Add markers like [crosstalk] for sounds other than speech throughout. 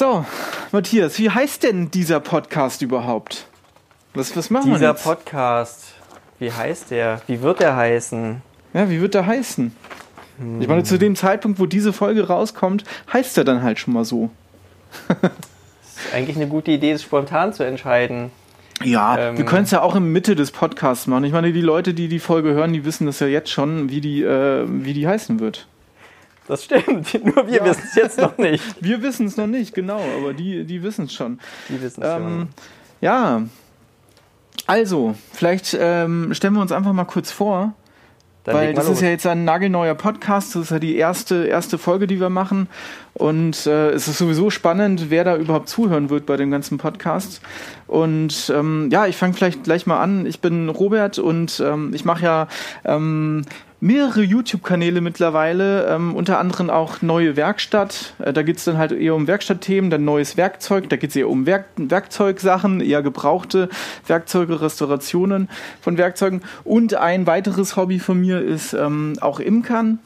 So, Matthias, wie heißt denn dieser Podcast überhaupt? Was, was machen Dieser wir jetzt? Podcast, wie heißt der? Wie wird der heißen? Ja, wie wird der heißen? Ich meine, zu dem Zeitpunkt, wo diese Folge rauskommt, heißt er dann halt schon mal so. Ist eigentlich eine gute Idee, es spontan zu entscheiden. Ja, Ähm, wir können es ja auch in Mitte des Podcasts machen. Ich meine, die Leute, die die Folge hören, die wissen das ja jetzt schon, wie die, äh, wie die heißen wird. Das stimmt, [laughs] nur wir wissen es jetzt noch nicht. [laughs] Wir wissen es noch nicht, genau, aber die, die wissen es schon. Die wissen es Ähm, schon. ja, also, vielleicht ähm, stellen wir uns einfach mal kurz vor, Dann weil das los. ist ja jetzt ein nagelneuer Podcast, das ist ja die erste, erste Folge, die wir machen. Und äh, es ist sowieso spannend, wer da überhaupt zuhören wird bei dem ganzen Podcast. Und ähm, ja, ich fange vielleicht gleich mal an. Ich bin Robert und ähm, ich mache ja ähm, mehrere YouTube-Kanäle mittlerweile, ähm, unter anderem auch Neue Werkstatt. Äh, da geht's dann halt eher um Werkstattthemen, dann neues Werkzeug, da geht's eher um Werk Werkzeugsachen, eher gebrauchte Werkzeuge, Restaurationen von Werkzeugen. Und ein weiteres Hobby von mir ist ähm, auch Imkern.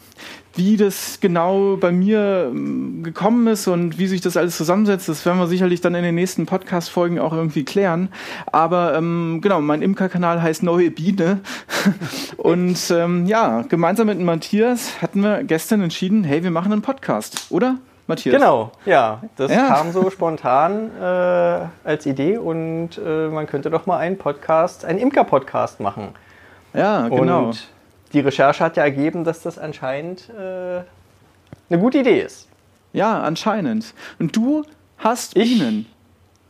Wie das genau bei mir ähm, gekommen ist und wie sich das alles zusammensetzt, das werden wir sicherlich dann in den nächsten Podcast-Folgen auch irgendwie klären. Aber ähm, genau, mein Imker-Kanal heißt Neue Biene. [laughs] und ähm, ja, gemeinsam mit Matthias hatten wir gestern entschieden, hey, wir machen einen Podcast, oder? Matthias? Genau, ja. Das Ja. kam so spontan äh, als Idee und äh, man könnte doch mal einen Podcast, einen Imker-Podcast machen. Ja, genau. Und die Recherche hat ja ergeben, dass das anscheinend äh, eine gute Idee ist. Ja, anscheinend. Und du hast Ich- Bienen.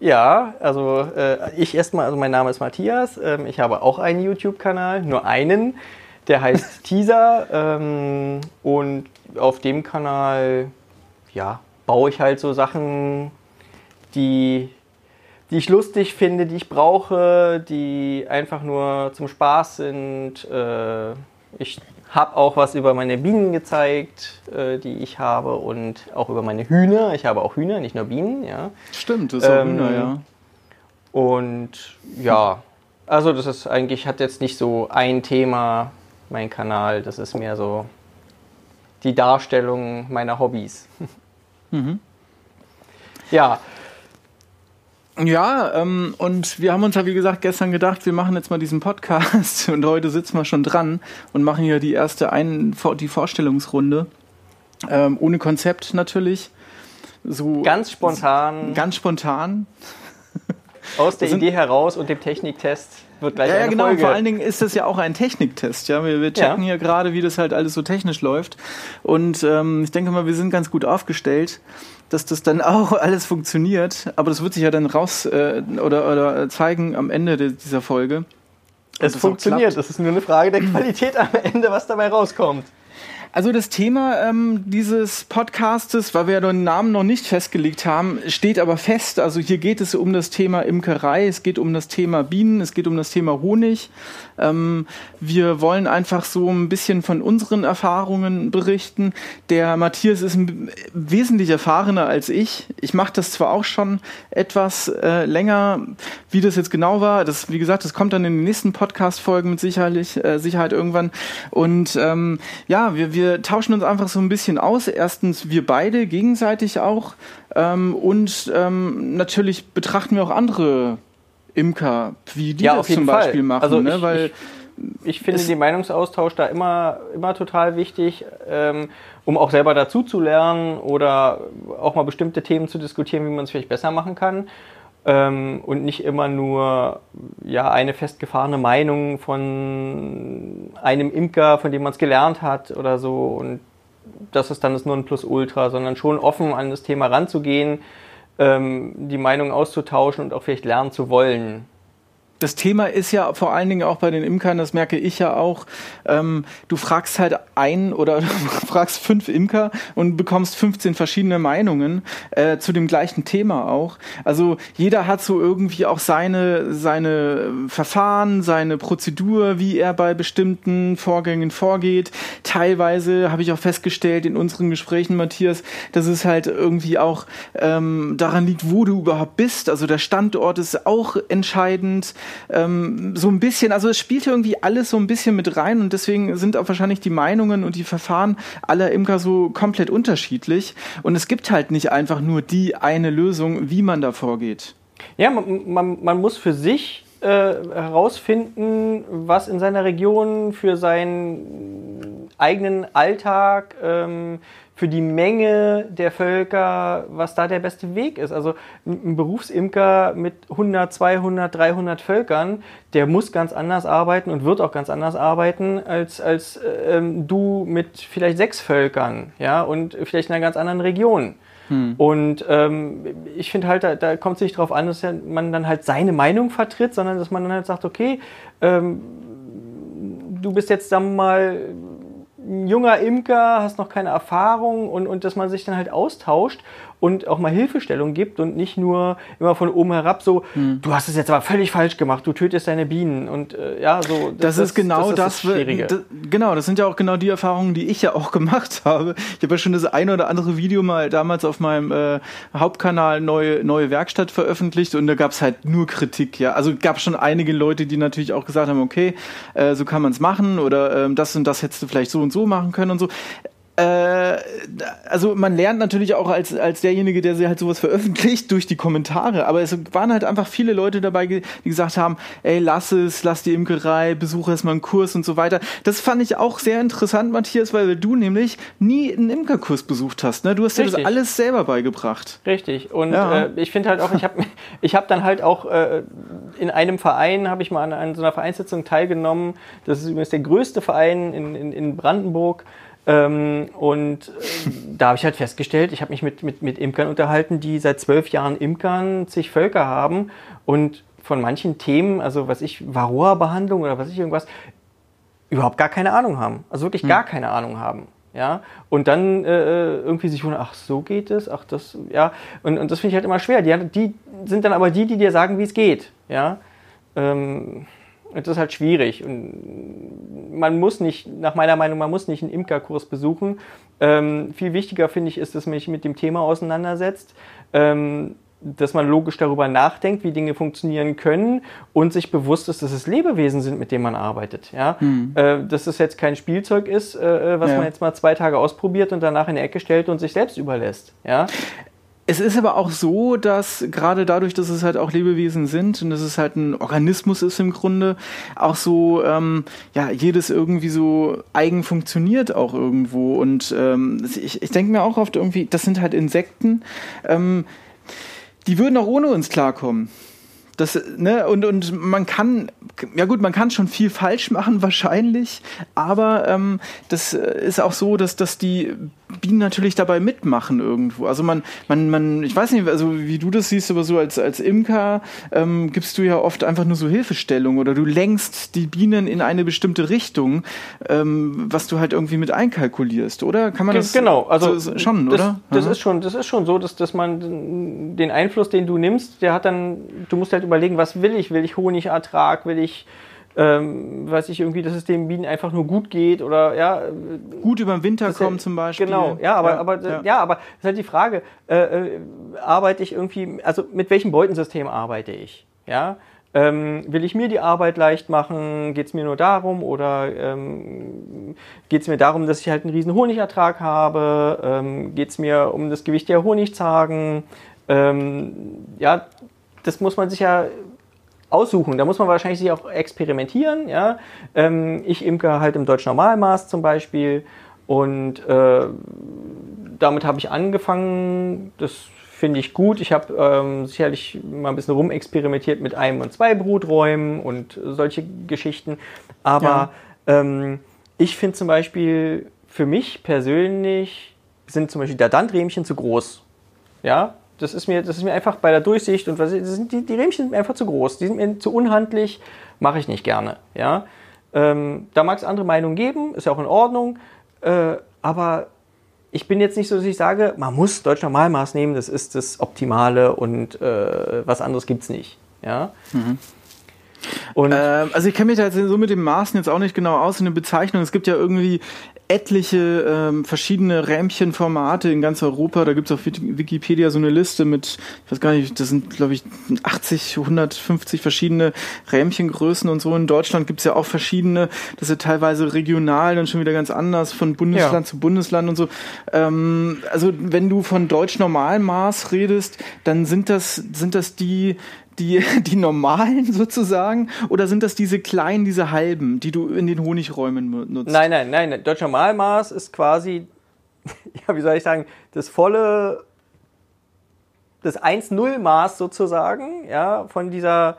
Ja, also äh, ich erstmal, also mein Name ist Matthias, ähm, ich habe auch einen YouTube-Kanal, nur einen, der heißt [laughs] Teaser ähm, und auf dem Kanal, ja, baue ich halt so Sachen, die, die ich lustig finde, die ich brauche, die einfach nur zum Spaß sind. Äh, ich habe auch was über meine Bienen gezeigt, äh, die ich habe und auch über meine Hühner. Ich habe auch Hühner, nicht nur Bienen, ja. Stimmt, das ist auch Ähm, Hühner, ja. Und ja, also das ist eigentlich, hat jetzt nicht so ein Thema, mein Kanal. Das ist mehr so die Darstellung meiner Hobbys. [laughs] Mhm. Ja, Ja, ähm, und wir haben uns ja, wie gesagt, gestern gedacht, wir machen jetzt mal diesen Podcast [laughs] und heute sitzen wir schon dran und machen hier die erste Ein die Vorstellungsrunde. Ähm, ohne Konzept natürlich. So ganz spontan ganz spontan. [laughs] aus der sind- Idee heraus und dem Techniktest wird gleich Ja, ja, eine genau. Folge. Vor allen Dingen ist das ja auch ein Techniktest. Ja, wir, wir checken Ja. hier gerade, wie das halt alles so technisch läuft. Und ähm, ich denke mal, wir sind ganz gut aufgestellt, dass das dann auch [laughs] alles funktioniert. Aber das wird sich ja dann raus äh, oder, oder zeigen am Ende de- dieser Folge. es funktioniert. Es ist nur eine Frage der [clears throat] Qualität am Ende, was dabei rauskommt. Also das Thema ähm, dieses Podcastes, weil wir ja den Namen noch nicht festgelegt haben, steht aber fest. Also hier geht es um das Thema Imkerei, es geht um das Thema Bienen, es geht um das Thema Honig. Ähm, wir wollen einfach so ein bisschen von unseren Erfahrungen berichten. Der Matthias ist wesentlich erfahrener als ich. Ich mache das zwar auch schon etwas äh, länger, wie das jetzt genau war. Das, wie gesagt, das kommt dann in den nächsten Podcast-Folgen mit Sicherlich, äh, Sicherheit irgendwann. Und ähm, ja, wir, wir tauschen uns einfach so ein bisschen aus. Erstens wir beide gegenseitig auch. Ähm, und ähm, natürlich betrachten wir auch andere Imker, wie die Ja, das zum Fall. Beispiel machen. Also ne? ich- Weil Ich finde Es- den Meinungsaustausch da immer, immer total wichtig, ähm, um auch selber dazu zu lernen oder auch mal bestimmte Themen zu diskutieren, wie man es vielleicht besser machen kann. Ähm, und nicht immer nur ja, eine festgefahrene Meinung von einem Imker, von dem man es gelernt hat oder so. Und das ist dann das Nonplusultra, sondern schon offen an das Thema ranzugehen, ähm, die Meinung auszutauschen und auch vielleicht lernen zu wollen. Das Thema ist ja vor allen Dingen auch bei den Imkern, das merke ich ja auch, ähm, du fragst halt ein oder du [laughs] fragst fünf Imker und bekommst 15 verschiedene Meinungen äh, zu dem gleichen Thema auch. Also jeder hat so irgendwie auch seine, seine Verfahren, seine Prozedur, wie er bei bestimmten Vorgängen vorgeht. Teilweise habe ich auch festgestellt in unseren Gesprächen, Matthias, dass es halt irgendwie auch ähm, daran liegt, wo du überhaupt bist. Also der Standort ist auch entscheidend. Ähm, so ein bisschen, also es spielt irgendwie alles so ein bisschen mit rein und deswegen sind auch wahrscheinlich die Meinungen und die Verfahren aller Imker so komplett unterschiedlich. Und es gibt halt nicht einfach nur die eine Lösung, wie man da vorgeht. Ja, man, man, man muss für sich äh, herausfinden, was in seiner Region für seinen eigenen Alltag, ähm, für die Menge der Völker, was da der beste Weg ist. Also ein Berufsimker mit 100, 200, 300 Völkern, der muss ganz anders arbeiten und wird auch ganz anders arbeiten als, als ähm, du mit vielleicht sechs Völkern ja, und vielleicht in einer ganz anderen Region. Hm. Und ähm, ich finde halt, da, da kommt es nicht darauf an, dass man dann halt seine Meinung vertritt, sondern dass man dann halt sagt, okay, ähm, du bist jetzt, sagen wir mal, ein junger Imker, hast noch keine Erfahrung und, und dass man sich dann halt austauscht und auch mal Hilfestellung gibt und nicht nur immer von oben herab so, hm. du hast es jetzt aber völlig falsch gemacht, du tötest deine Bienen und äh, ja, so. Das, das ist genau das, das, das, das, Genau, das sind ja auch genau die Erfahrungen, die ich ja auch [laughs] gemacht habe. Ich habe ja schon das eine oder andere Video mal damals auf meinem äh, Hauptkanal neue, neue Werkstatt veröffentlicht und da gab es halt nur Kritik, ja. Also gab schon einige Leute, die natürlich auch gesagt haben, okay, äh, so kann man es machen oder äh, das und das hättest du vielleicht so und so machen können und so also man lernt natürlich auch als, als derjenige, der sie halt sowas veröffentlicht, durch die Kommentare, aber es waren halt einfach viele Leute dabei, die gesagt haben, ey, lass es, lass die Imkerei, besuche erstmal einen Kurs und so weiter. Das fand ich auch sehr interessant, Matthias, weil du nämlich nie einen Imkerkurs besucht hast. Ne? Du hast Richtig. dir das alles selber beigebracht. Richtig. Und ja. äh, ich finde halt auch, ich habe [laughs] ich hab dann halt auch äh, in einem Verein, habe ich mal an, an so einer Vereinssitzung teilgenommen. Das ist übrigens der größte Verein in, in, in Brandenburg. Ähm, und äh, da habe ich halt festgestellt, ich habe mich mit, mit, mit Imkern unterhalten, die seit zwölf Jahren Imkern, zig Völker haben und von manchen Themen, also was ich, Varroa-Behandlung oder was ich irgendwas, überhaupt gar keine Ahnung haben. Also wirklich hm. gar keine Ahnung haben. Ja, und dann äh, irgendwie sich wundern, ach, so geht es, ach, das, ja, und, und das finde ich halt immer schwer. Die, die sind dann aber die, die dir sagen, wie es geht. Ja, ähm, das ist halt schwierig. Und man muss nicht, nach meiner Meinung, man muss nicht einen Imkerkurs besuchen. Ähm, viel wichtiger finde ich ist, dass man sich mit dem Thema auseinandersetzt. Ähm, dass man logisch darüber nachdenkt, wie Dinge funktionieren können und sich bewusst ist, dass es Lebewesen sind, mit denen man arbeitet. Ja? Mhm. Äh, dass es jetzt kein Spielzeug ist, äh, was ja. man jetzt mal zwei Tage ausprobiert und danach in die Ecke stellt und sich selbst überlässt. Ja? Es ist aber auch so, dass gerade dadurch, dass es halt auch Lebewesen sind und dass es halt ein Organismus ist im Grunde, auch so, ähm, ja, jedes irgendwie so eigen funktioniert auch irgendwo. Und ähm, ich, ich denke mir auch oft irgendwie, das sind halt Insekten, ähm, die würden auch ohne uns klarkommen. Das, ne, und, und man kann, ja gut, man kann schon viel falsch machen [laughs] wahrscheinlich, aber ähm, das ist auch so, dass, dass die Bienen natürlich dabei mitmachen irgendwo. Also man, man, man, ich weiß nicht, also wie du das siehst, aber so als, als Imker ähm, gibst du ja oft einfach nur so Hilfestellung oder du lenkst die Bienen in eine bestimmte Richtung, ähm, was du halt irgendwie mit einkalkulierst, oder? Kann man das genau, also so, schon, das, oder? Das ist schon, das ist schon so, dass, dass man den Einfluss, den du nimmst, der hat dann, du musst halt überlegen, was will ich? Will ich Honigertrag? Will ich ähm, weiß ich irgendwie, dass es den Bienen einfach nur gut geht oder ja. Gut über den Winter kommen ja, zum Beispiel. Genau, ja, aber, ja, aber, ja. ja aber das ist halt die Frage, äh, äh, arbeite ich irgendwie, also mit welchem Beutensystem arbeite ich? Ja. Ähm, will ich mir die Arbeit leicht machen? Geht es mir nur darum? Oder ähm, geht es mir darum, dass ich halt einen riesen Honigertrag habe? Ähm, geht es mir um das Gewicht der Honigzagen? Ähm, ja, das muss man sich ja aussuchen. Da muss man wahrscheinlich sich auch experimentieren. Ja? Ähm, ich imke halt im deutschen Normalmaß zum Beispiel und äh, damit habe ich angefangen. Das finde ich gut. Ich habe ähm, sicherlich mal ein bisschen rumexperimentiert mit einem und zwei Bruträumen und solche Geschichten. Aber ja. ähm, ich finde zum Beispiel für mich persönlich sind zum Beispiel der Dandrämchen zu groß. Ja, das ist mir, das ist mir einfach bei der Durchsicht und was, die, die Rähmchen sind einfach zu groß, die sind mir zu unhandlich, mache ich nicht gerne. Ja? Ähm, da mag es andere Meinungen geben, ist ja auch in Ordnung, äh, aber ich bin jetzt nicht so, dass ich sage, man muss Deutsch Normalmaß nehmen, das ist das Optimale und äh, was anderes gibt es nicht. Ja? Mhm. Ähm, also ich kenne mich da jetzt so mit dem Maßen jetzt auch nicht genau aus in den Bezeichnungen. Es gibt ja irgendwie etliche ähm, verschiedene Rähmchenformate in ganz Europa. Da gibt es auf Wikipedia so eine Liste mit, ich weiß gar nicht, das sind, glaube ich, 80, 150 verschiedene Rähmchengrößen und so. In Deutschland gibt es ja auch verschiedene. Das ist ja teilweise regional dann schon wieder ganz anders, von Bundesland ja. zu Bundesland und so. Ähm, also wenn du von Deutsch-Normalmaß redest, dann sind das, sind das die die, [laughs] die normalen sozusagen? Oder sind das diese kleinen, diese halben, die du in den Honigräumen nutzt? Nein, nein, nein. Deutsch Normalmaß ist quasi, [laughs] ja, wie soll ich sagen, das volle, das 1-0-Maß sozusagen, ja, von dieser,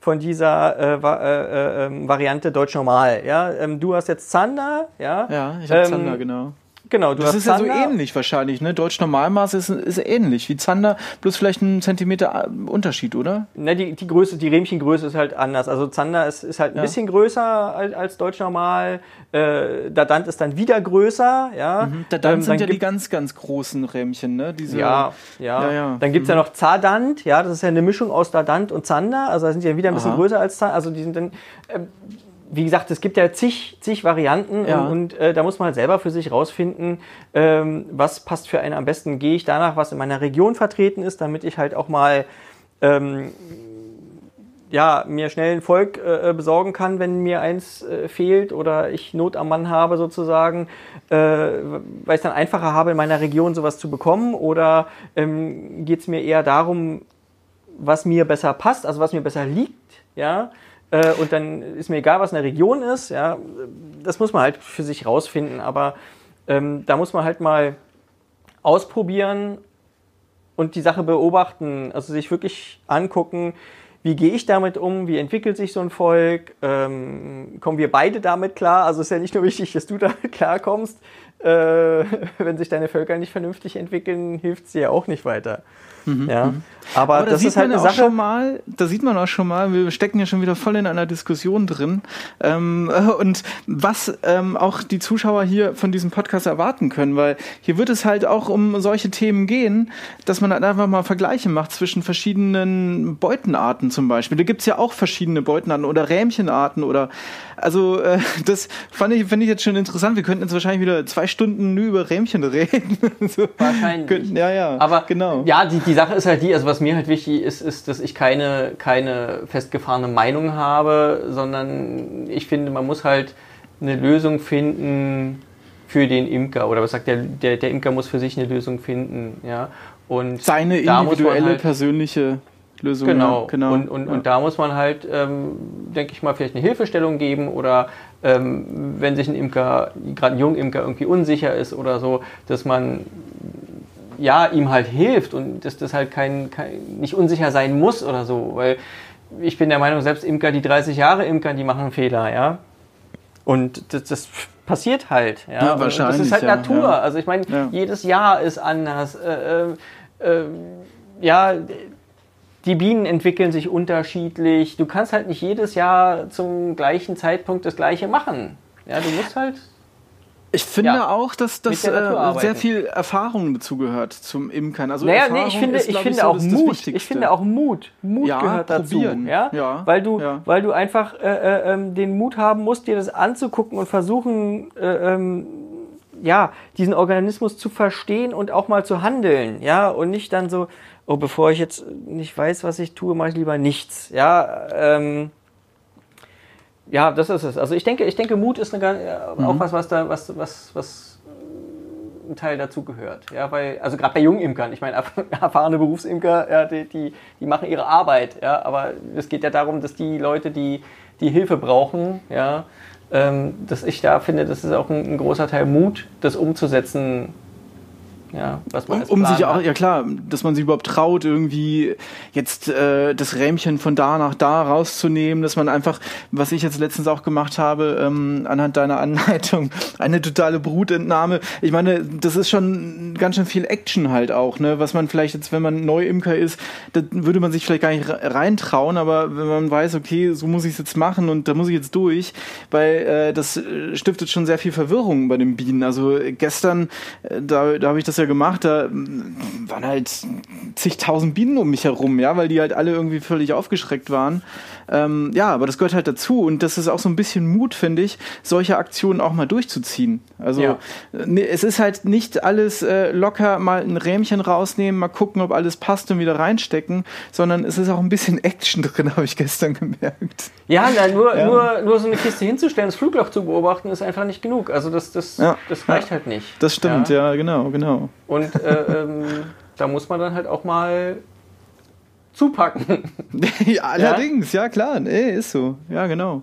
von dieser äh, äh, äh, Variante Deutsch Normal. Ja? Ähm, du hast jetzt Zander, ja? Ja, ich habe ähm, Zander, genau. Genau, du das ist Zander. ja so ähnlich wahrscheinlich, ne? Deutsch Normalmaß ist, ist ähnlich wie Zander, bloß vielleicht ein Zentimeter äh, Unterschied, oder? Ne, die, die Größe, die Rähmchengröße ist halt anders. Also Zander ist, ist halt ein ja. bisschen größer als, als Deutsch Normal. Äh, Dadant ist dann wieder größer, ja. Mhm. Dadant ähm, sind ja die ganz, ganz großen Rähmchen, ne? Diese, ja, ja, ja, ja. Dann gibt's mhm. ja noch Zadant, ja, das ist ja eine Mischung aus Dadant und Zander. Also da sind die ja wieder ein bisschen Aha. größer als Zander. Also die sind dann. Äh, wie gesagt, es gibt ja zig, zig Varianten ja. und, und äh, da muss man halt selber für sich rausfinden, ähm, was passt für einen am besten. Gehe ich danach, was in meiner Region vertreten ist, damit ich halt auch mal ähm, ja, mir schnell ein Volk äh, besorgen kann, wenn mir eins äh, fehlt oder ich Not am Mann habe sozusagen, äh, weil ich es dann einfacher habe, in meiner Region sowas zu bekommen oder ähm, geht es mir eher darum, was mir besser passt, also was mir besser liegt, ja, äh, und dann ist mir egal, was eine Region ist. Ja, das muss man halt für sich rausfinden. Aber ähm, da muss man halt mal ausprobieren und die Sache beobachten. Also sich wirklich angucken, wie gehe ich damit um, wie entwickelt sich so ein Volk, ähm, kommen wir beide damit klar. Also es ist ja nicht nur wichtig, dass du damit [laughs] klarkommst. Äh, [laughs] wenn sich deine Völker nicht vernünftig entwickeln, hilft es dir auch nicht weiter. Mhm, ja. Aber, Aber das ist halt eine Sache. Schon mal, da sieht man auch schon mal, wir stecken ja schon wieder voll in einer Diskussion drin. Ähm, [laughs] und was ähm, auch die Zuschauer hier von diesem Podcast erwarten können, weil hier wird es halt auch um solche Themen gehen, dass man halt einfach mal Vergleiche macht zwischen verschiedenen Beutenarten zum Beispiel. Da gibt's ja auch verschiedene Beutenarten oder Rähmchenarten oder also äh, [laughs] das fand ich, finde ich jetzt schon interessant. Wir könnten jetzt wahrscheinlich wieder zwei Stunden nur über Rähmchen [laughs] reden. so. Wahrscheinlich. Könnten, ja, ja. Aber genau. Ja, die, die Sache ist halt die, also was mir halt wichtig ist, ist, dass ich keine, keine festgefahrene Meinung habe, sondern ich finde, man muss halt eine Lösung finden für den Imker. Oder was sagt der, der, der Imker muss für sich eine Lösung finden, ja. Und Seine individuelle, halt, persönliche Lösung. Genau, ja, genau. Und, und, ja. und da muss man halt, ähm, denke ich mal, vielleicht eine Hilfestellung geben oder ähm, wenn sich ein Imker, gerade ein Jungimker irgendwie unsicher ist oder so, dass man ja ihm halt hilft und dass das halt kein, kein nicht unsicher sein muss oder so, weil ich bin der Meinung, selbst Imker, die 30 Jahre Imker, die machen Fehler, ja. Und das, das passiert halt, ja. ja wahrscheinlich. das ist halt Natur. Ja. Also ich meine, jedes Jahr ist anders. Äh, äh, äh, ja, die Bienen entwickeln sich unterschiedlich. Du kannst halt nicht jedes Jahr zum gleichen Zeitpunkt das Gleiche machen. Ja, du musst halt. Ich finde ja, auch, dass das äh, sehr viel Erfahrung dazugehört zum Imkern. Also naja, nee, ich finde, ist, ich finde so, auch Mut. Ich finde auch Mut. Mut ja, gehört probieren. dazu. Ja? ja? Weil du, weil du einfach äh, äh, ähm, den Mut haben musst, dir das anzugucken und versuchen, äh, ähm, ja, diesen Organismus zu verstehen und auch mal zu handeln. Ja, und nicht dann so, oh, bevor ich jetzt nicht weiß, was ich tue, mache ich lieber nichts. Ja, ähm, ja, das ist es. Also ich denke, ich denke, Mut ist eine, mhm. auch was, was da, was, was, was ein Teil dazu gehört. Ja, weil, also gerade bei Jungimkern, ich meine, [laughs] erfahrene Berufsimker, ja, die, die, die, machen ihre Arbeit, ja, aber es geht ja darum, dass die Leute, die, die Hilfe brauchen, ja, ähm, dass ich da finde, das ist auch ein, ein großer Teil Mut, das umzusetzen, ja, was man um, um sich auch, ja klar, dass man sich überhaupt traut, irgendwie jetzt äh, das Rähmchen von da nach da rauszunehmen, dass man einfach, was ich jetzt letztens auch gemacht habe, ähm, anhand deiner Anleitung, [laughs] eine totale Brutentnahme. Ich meine, das ist schon ganz schön viel Action halt auch, ne? Was man vielleicht jetzt, wenn man Neuimker ist, da würde man sich vielleicht gar nicht reintrauen, aber wenn man weiß, okay, so muss ich es jetzt machen und da muss ich jetzt durch, weil äh, das äh, stiftet schon sehr viel Verwirrung bei den Bienen. Also gestern, äh, da, da habe ich das ja gemacht, da waren halt zigtausend Bienen um mich herum, ja, weil die halt alle irgendwie völlig aufgeschreckt waren. Ähm, ja, aber das gehört halt dazu und das ist auch so ein bisschen Mut, finde ich, solche Aktionen auch mal durchzuziehen. Also ja. ne, es ist halt nicht alles äh, locker mal ein Rähmchen rausnehmen, mal gucken, ob alles passt und wieder reinstecken, sondern es ist auch ein bisschen [laughs] Action drin, habe ich gestern gemerkt. Ja, na, nur, ja. Nur, nur so eine Kiste hinzustellen, das Flugloch zu beobachten, ist einfach nicht genug. Also das, das, ja. das reicht halt nicht. Das stimmt, ja, genau, genau. Und äh, ähm, da muss man dann halt auch mal zupacken. [laughs] ja, allerdings, ja? ja klar, nee, ist so. Ja, genau.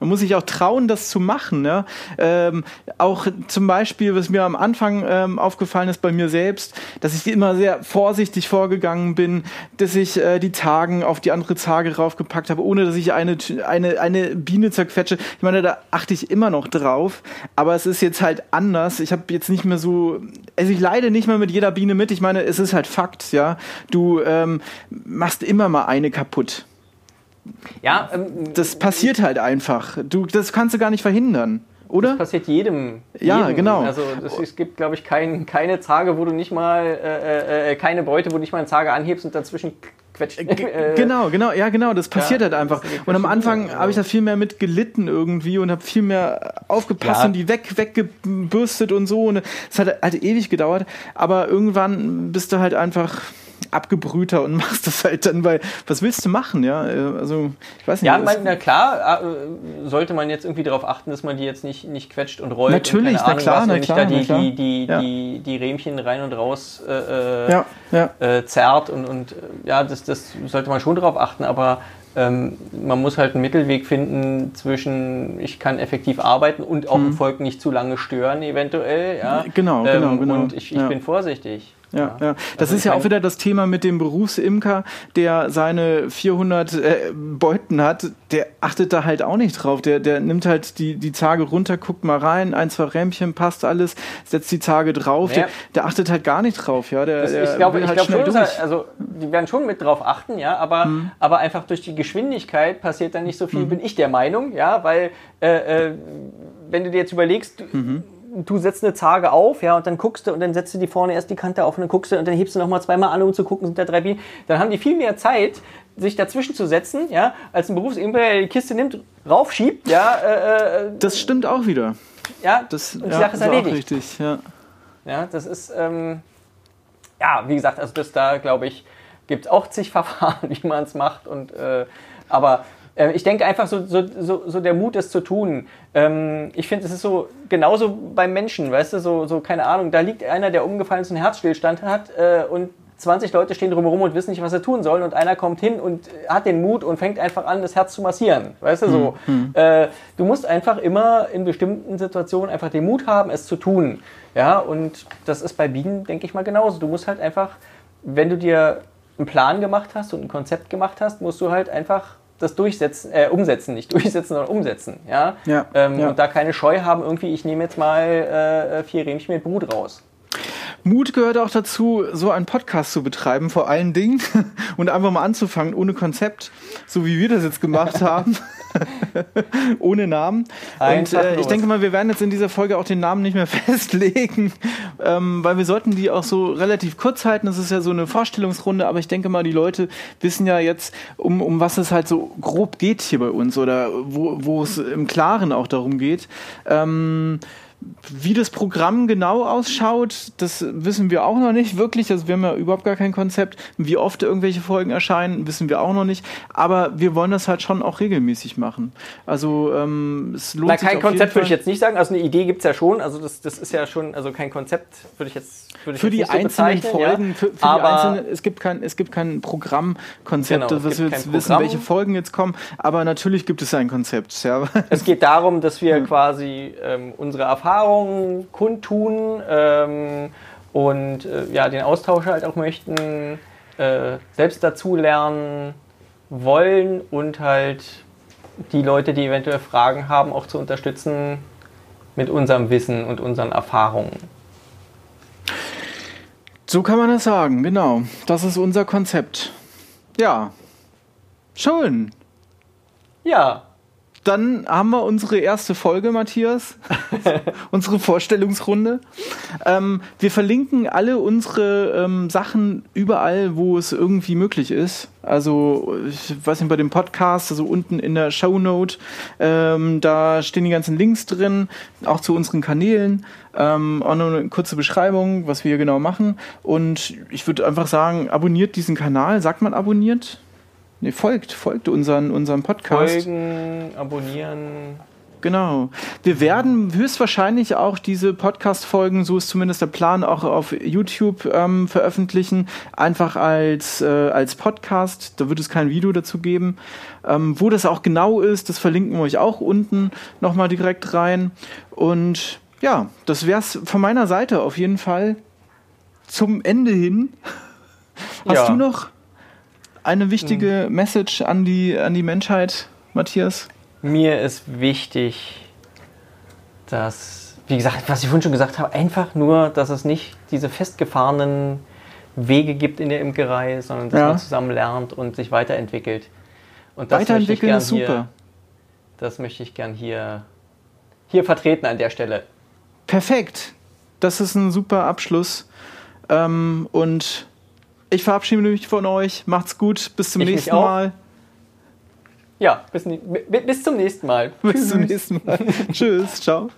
Man muss sich auch trauen, das zu machen. Ja? Ähm, auch zum Beispiel, was mir am Anfang ähm, aufgefallen ist bei mir selbst, dass ich immer sehr vorsichtig vorgegangen bin, dass ich äh, die Zagen auf die andere Zage raufgepackt habe, ohne dass ich eine, eine, eine Biene zerquetsche. Ich meine, da achte ich immer noch drauf, aber es ist jetzt halt anders. Ich habe jetzt nicht mehr so, also ich leide nicht mehr mit jeder Biene mit. Ich meine, es ist halt Fakt, ja. Du ähm, machst immer mal eine kaputt. Ja, ähm, das passiert halt einfach. Du, das kannst du gar nicht verhindern, oder? Das passiert jedem. Ja, jedem. genau. Also das, es gibt, glaube ich, kein, keine Zage, wo du nicht mal äh, äh, äh, keine Beute, wo du nicht mal eine Zage anhebst und dazwischen quetscht. Äh, [laughs] genau, genau, ja, genau. Das passiert ja, halt einfach. Und am Anfang habe ich da viel mehr mit gelitten irgendwie und habe viel mehr aufgepasst ja. und die weg, weggebürstet und so. Und es hat halt ewig gedauert. Aber irgendwann bist du halt einfach abgebrühter und [laughs] machst das halt dann, weil was willst du machen, ja? Also, ich weiß nicht. Ja, mein, na klar, äh, sollte man jetzt irgendwie darauf achten, dass man die jetzt nicht, nicht quetscht und rollt. Natürlich, und na Ahnung, klar, was, na klar, da die, klar. Die, die, ja. die, die Rähmchen rein und raus äh, äh ja, ja. Äh, zerrt und, und ja, das, das sollte man schon darauf achten, aber ähm, man muss halt einen Mittelweg finden zwischen, ich kann effektiv arbeiten und auch mhm. ein Volk nicht zu lange stören, eventuell. Ja? Genau, genau, ähm, genau. Und ich, ich bin vorsichtig. Ja, ja. Das also ist ja auch wieder das Thema mit dem Berufsimker, der seine 400 äh, Beuten hat. Der achtet da halt auch nicht drauf. Der, der nimmt halt die, die Zage runter, guckt mal rein, ein, zwei Rämpchen, passt alles, setzt die Zage drauf. Ja. Der, der, achtet halt gar nicht drauf. Ja, der, das, ich glaube halt glaub schon, er, also die werden schon mit drauf achten, ja, aber, hm. aber einfach durch die Geschwindigkeit passiert dann nicht so viel, hm. bin ich der Meinung, ja, weil äh, äh, wenn du dir jetzt überlegst, mhm du setzt eine Zage auf, ja, und dann guckst du und dann setzt du die vorne erst die Kante auf und dann guckst du und dann hebst du nochmal zweimal an, um zu gucken, sind da drei Bienen. Dann haben die viel mehr Zeit, sich dazwischen zu setzen, ja, als ein Berufsimker, der die Kiste nimmt, raufschiebt, ja. Äh, äh, das stimmt auch wieder. Ja, das, und die ja, Sache ist erledigt. richtig, ja. Ja, das ist, ähm, ja, wie gesagt, also das da, glaube ich, gibt es auch zig Verfahren, [laughs] wie man es macht und, äh, aber äh, ich denke einfach so, so, so, so, der Mut, es zu tun. Ähm, ich finde, es ist so genauso beim Menschen, weißt du, so, so keine Ahnung, da liegt einer, der umgefallen ist und einen Herzstillstand hat äh, und 20 Leute stehen drumherum und wissen nicht, was sie tun sollen und einer kommt hin und hat den Mut und fängt einfach an, das Herz zu massieren. Weißt du, so. Hm. Äh, du musst einfach immer in bestimmten Situationen einfach den Mut haben, es zu tun. Ja, und das ist bei Bienen, denke ich mal, genauso. Du musst halt einfach, wenn du dir einen Plan gemacht hast und ein Konzept gemacht hast, musst du halt einfach das durchsetzen, äh, umsetzen, nicht durchsetzen, sondern umsetzen. Ja? Ja, ähm, ja. Und da keine Scheu haben, irgendwie, ich nehme jetzt mal äh, vier Rähmchen mit Mut raus. Mut gehört auch dazu, so einen Podcast zu betreiben, vor allen Dingen, [laughs] und einfach mal anzufangen, ohne Konzept, so wie wir das jetzt gemacht [laughs] haben. [laughs] ohne Namen. und äh, ich denke mal, wir werden jetzt in dieser Folge auch den Namen nicht mehr [laughs] festlegen, ähm, weil wir sollten die auch so relativ kurz halten. Das ist ja so eine Vorstellungsrunde, aber ich denke mal, die Leute wissen ja jetzt, um, um was es halt so grob geht hier bei uns oder wo, wo es im Klaren auch darum geht. Ähm, wie das Programm genau ausschaut, das wissen wir auch noch nicht wirklich. Also wir haben ja überhaupt gar kein Konzept. Wie oft irgendwelche Folgen erscheinen, wissen wir auch noch nicht. Aber wir wollen das halt schon auch regelmäßig machen. Also ähm, es lohnt Na, sich kein Konzept würde ich jetzt nicht sagen. Also eine Idee gibt es ja schon. Also das, das ist ja schon, also kein Konzept würde ich jetzt würde ich Für die einzelnen so Folgen, ja. für, für die einzelnen, es gibt kein, es gibt kein Programmkonzept, genau, dass wir jetzt wissen, welche Folgen jetzt kommen. Aber natürlich gibt es ein Konzept. Ja. Es geht darum, dass wir [laughs] quasi ähm, unsere Erfahrungen Erfahrungen kundtun ähm, und äh, ja, den Austausch halt auch möchten, äh, selbst dazu lernen wollen und halt die Leute, die eventuell Fragen haben, auch zu unterstützen mit unserem Wissen und unseren Erfahrungen. So kann man das sagen, genau. Das ist unser Konzept. Ja. Schön. Ja. Dann haben wir unsere erste Folge, Matthias. [laughs] unsere Vorstellungsrunde. Ähm, wir verlinken alle unsere ähm, Sachen überall, wo es irgendwie möglich ist. Also, ich weiß nicht, bei dem Podcast, also unten in der Shownote, ähm, da stehen die ganzen Links drin, auch zu unseren Kanälen. Ähm, auch noch eine kurze Beschreibung, was wir hier genau machen. Und ich würde einfach sagen, abonniert diesen Kanal. Sagt man abonniert? Nee, folgt, folgt unseren, unseren Podcast. Folgen, abonnieren. Genau. Wir werden höchstwahrscheinlich auch diese Podcast-Folgen, so ist zumindest der Plan, auch auf YouTube ähm, veröffentlichen. Einfach als, äh, als Podcast. Da wird es kein Video dazu geben. Ähm, wo das auch genau ist, das verlinken wir euch auch unten nochmal direkt rein. Und ja, das wäre es von meiner Seite auf jeden Fall zum Ende hin. Hast Ja. du noch eine wichtige Message an die, an die Menschheit, Matthias? Mir ist wichtig, dass, wie gesagt, was ich vorhin schon gesagt habe, einfach nur, dass es nicht diese festgefahrenen Wege gibt in der Imkerei, sondern dass Ja. man zusammen lernt und sich weiterentwickelt. Und das möchte ich Weiterentwickeln ist super. Hier, das möchte ich gern hier, hier vertreten an der Stelle. Perfekt. Das ist ein super Abschluss. Ähm, und ich verabschiede mich von euch. Macht's gut. Bis zum Ich nächsten. Mal. Ja, bis, bis zum nächsten Mal. Bis zum nächsten Mal. [laughs] Tschüss. Ciao.